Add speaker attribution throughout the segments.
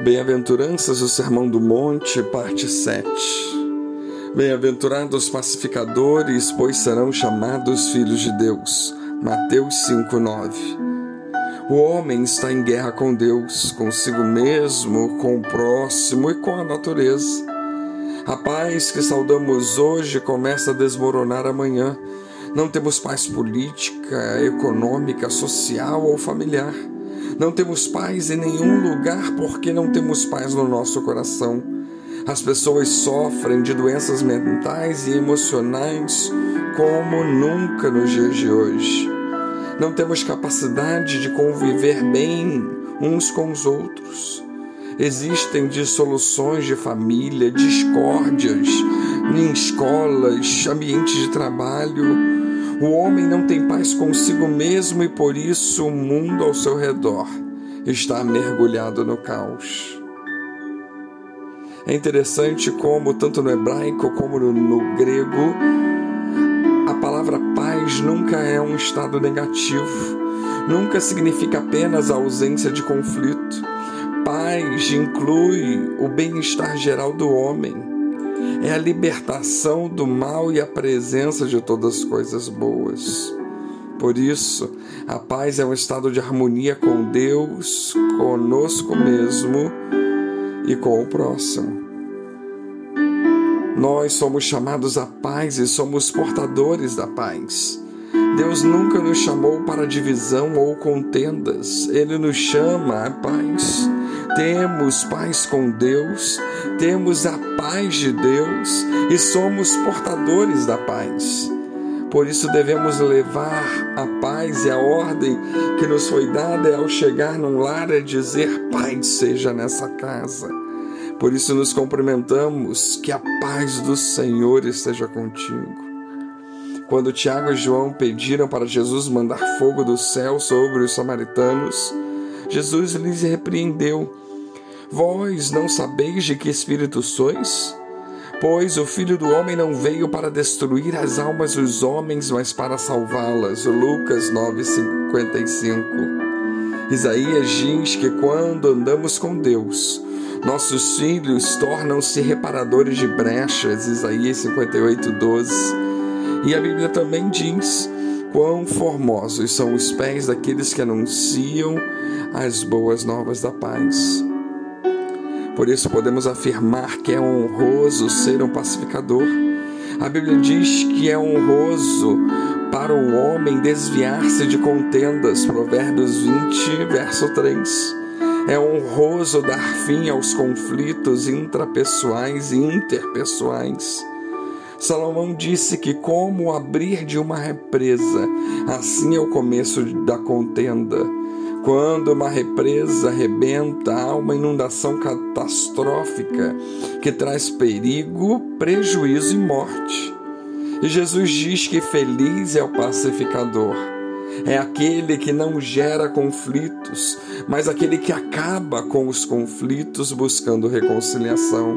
Speaker 1: Bem-aventuranças do Sermão do Monte, parte 7. Bem-aventurados pacificadores, pois serão chamados filhos de Deus. Mateus 5:9. O homem está em guerra com Deus, consigo mesmo, com o próximo e com a natureza. A paz que saudamos hoje começa a desmoronar amanhã. Não temos paz política, econômica, social ou familiar. Não temos paz em nenhum lugar porque não temos paz no nosso coração. As pessoas sofrem de doenças mentais e emocionais como nunca nos dias de hoje. Não temos capacidade de conviver bem uns com os outros. Existem dissoluções de família, discórdias em escolas, ambientes de trabalho o homem não tem paz consigo mesmo e por isso o mundo ao seu redor está mergulhado no caos. É interessante como, tanto no hebraico como no, no grego, a palavra paz nunca é um estado negativo, nunca significa apenas a ausência de conflito. Paz inclui o bem-estar geral do homem é a libertação do mal e a presença de todas as coisas boas. Por isso, a paz é um estado de harmonia com Deus, conosco mesmo e com o próximo. Nós somos chamados à paz e somos portadores da paz. Deus nunca nos chamou para divisão ou contendas, Ele nos chama à paz temos paz com Deus, temos a paz de Deus e somos portadores da paz. Por isso devemos levar a paz e a ordem que nos foi dada ao chegar num lar é dizer paz seja nessa casa. Por isso nos cumprimentamos, que a paz do Senhor esteja contigo. Quando Tiago e João pediram para Jesus mandar fogo do céu sobre os samaritanos, Jesus lhes repreendeu: Vós não sabeis de que espírito sois? Pois o Filho do Homem não veio para destruir as almas dos homens, mas para salvá-las. Lucas 9:55. Isaías diz que quando andamos com Deus, nossos filhos tornam-se reparadores de brechas. Isaías 58:12. E a Bíblia também diz Quão formosos são os pés daqueles que anunciam as boas novas da paz. Por isso podemos afirmar que é honroso ser um pacificador. A Bíblia diz que é honroso para o homem desviar-se de contendas. Provérbios 20, verso 3. É honroso dar fim aos conflitos intrapessoais e interpessoais. Salomão disse que, como abrir de uma represa, assim é o começo da contenda. Quando uma represa arrebenta, há uma inundação catastrófica que traz perigo, prejuízo e morte. E Jesus diz que feliz é o pacificador. É aquele que não gera conflitos, mas aquele que acaba com os conflitos buscando reconciliação.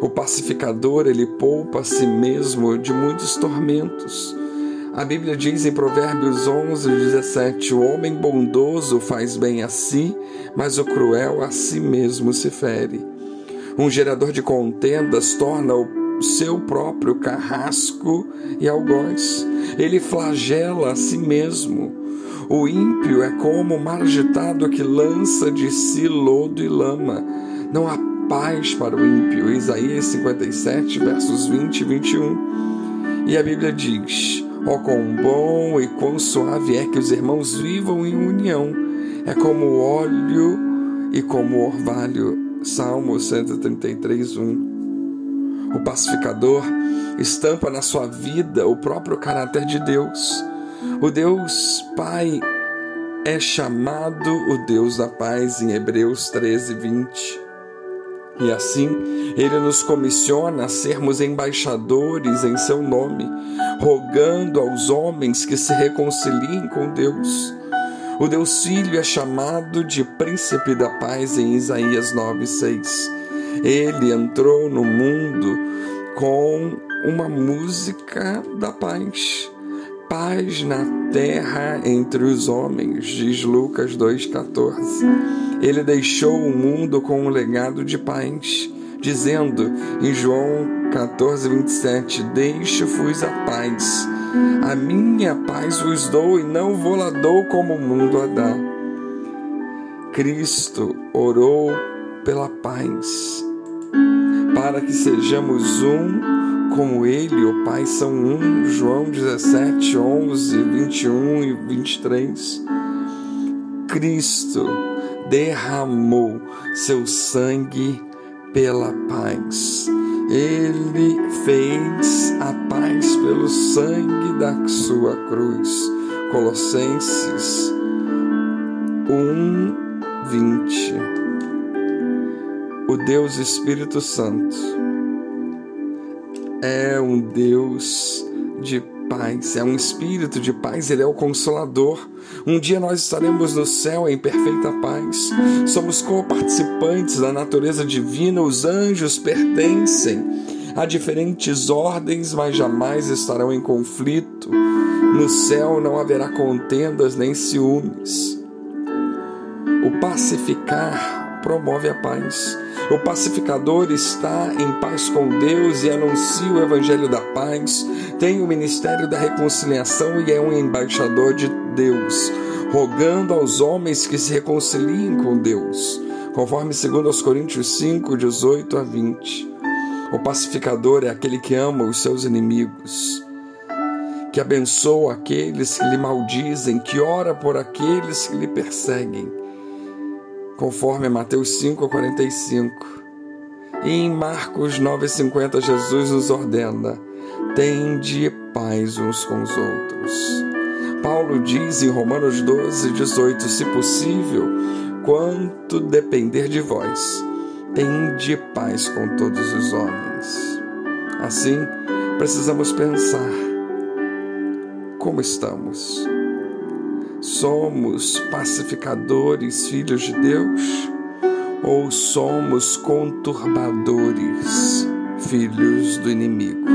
Speaker 1: O pacificador, ele poupa a si mesmo de muitos tormentos. A Bíblia diz em Provérbios 11, 17: O homem bondoso faz bem a si, mas o cruel a si mesmo se fere. Um gerador de contendas torna o seu próprio carrasco e algoz. Ele flagela a si mesmo. O ímpio é como o mar agitado que lança de si lodo e lama. Não há paz para o ímpio. Isaías 57, versos 20 e 21. E a Bíblia diz: oh, quão bom e quão suave é que os irmãos vivam em união. É como óleo e como orvalho. Salmo 133, 1. O pacificador estampa na sua vida o próprio caráter de Deus. O Deus Pai é chamado o Deus da paz em Hebreus 13, 20. E assim, ele nos comissiona a sermos embaixadores em seu nome, rogando aos homens que se reconciliem com Deus. O Deus Filho é chamado de Príncipe da Paz em Isaías 9:6. Ele entrou no mundo com uma música da paz. Paz na terra entre os homens, diz Lucas 2,14. Ele deixou o mundo com um legado de paz, dizendo em João 14, 27: Deixo-vos a paz, a minha paz vos dou e não vou lá dou como o mundo a dá. Cristo orou pela paz, para que sejamos um como Ele, o Pai, são um. João 17, 11, 21 e 23. Cristo derramou seu sangue pela paz. Ele fez a paz pelo sangue da sua cruz. Colossenses 1, 20. O Deus Espírito Santo é um Deus de paz, é um espírito de paz, ele é o consolador. Um dia nós estaremos no céu em perfeita paz. Somos co-participantes da natureza divina, os anjos pertencem a diferentes ordens, mas jamais estarão em conflito. No céu não haverá contendas nem ciúmes. O pacificar promove a paz. O pacificador está em paz com Deus e anuncia o evangelho da paz, tem o ministério da reconciliação e é um embaixador de Deus, rogando aos homens que se reconciliem com Deus, conforme 2 Coríntios 5, 18 a 20. O pacificador é aquele que ama os seus inimigos, que abençoa aqueles que lhe maldizem, que ora por aqueles que lhe perseguem conforme Mateus 5:45. E em Marcos 9:50 Jesus nos ordena: tende paz uns com os outros. Paulo diz em Romanos 12, 18: Se possível, quanto depender de vós, tende paz com todos os homens. Assim, precisamos pensar como estamos Somos pacificadores, filhos de Deus? Ou somos conturbadores, filhos do inimigo?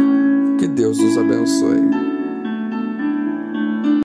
Speaker 1: Que Deus nos abençoe.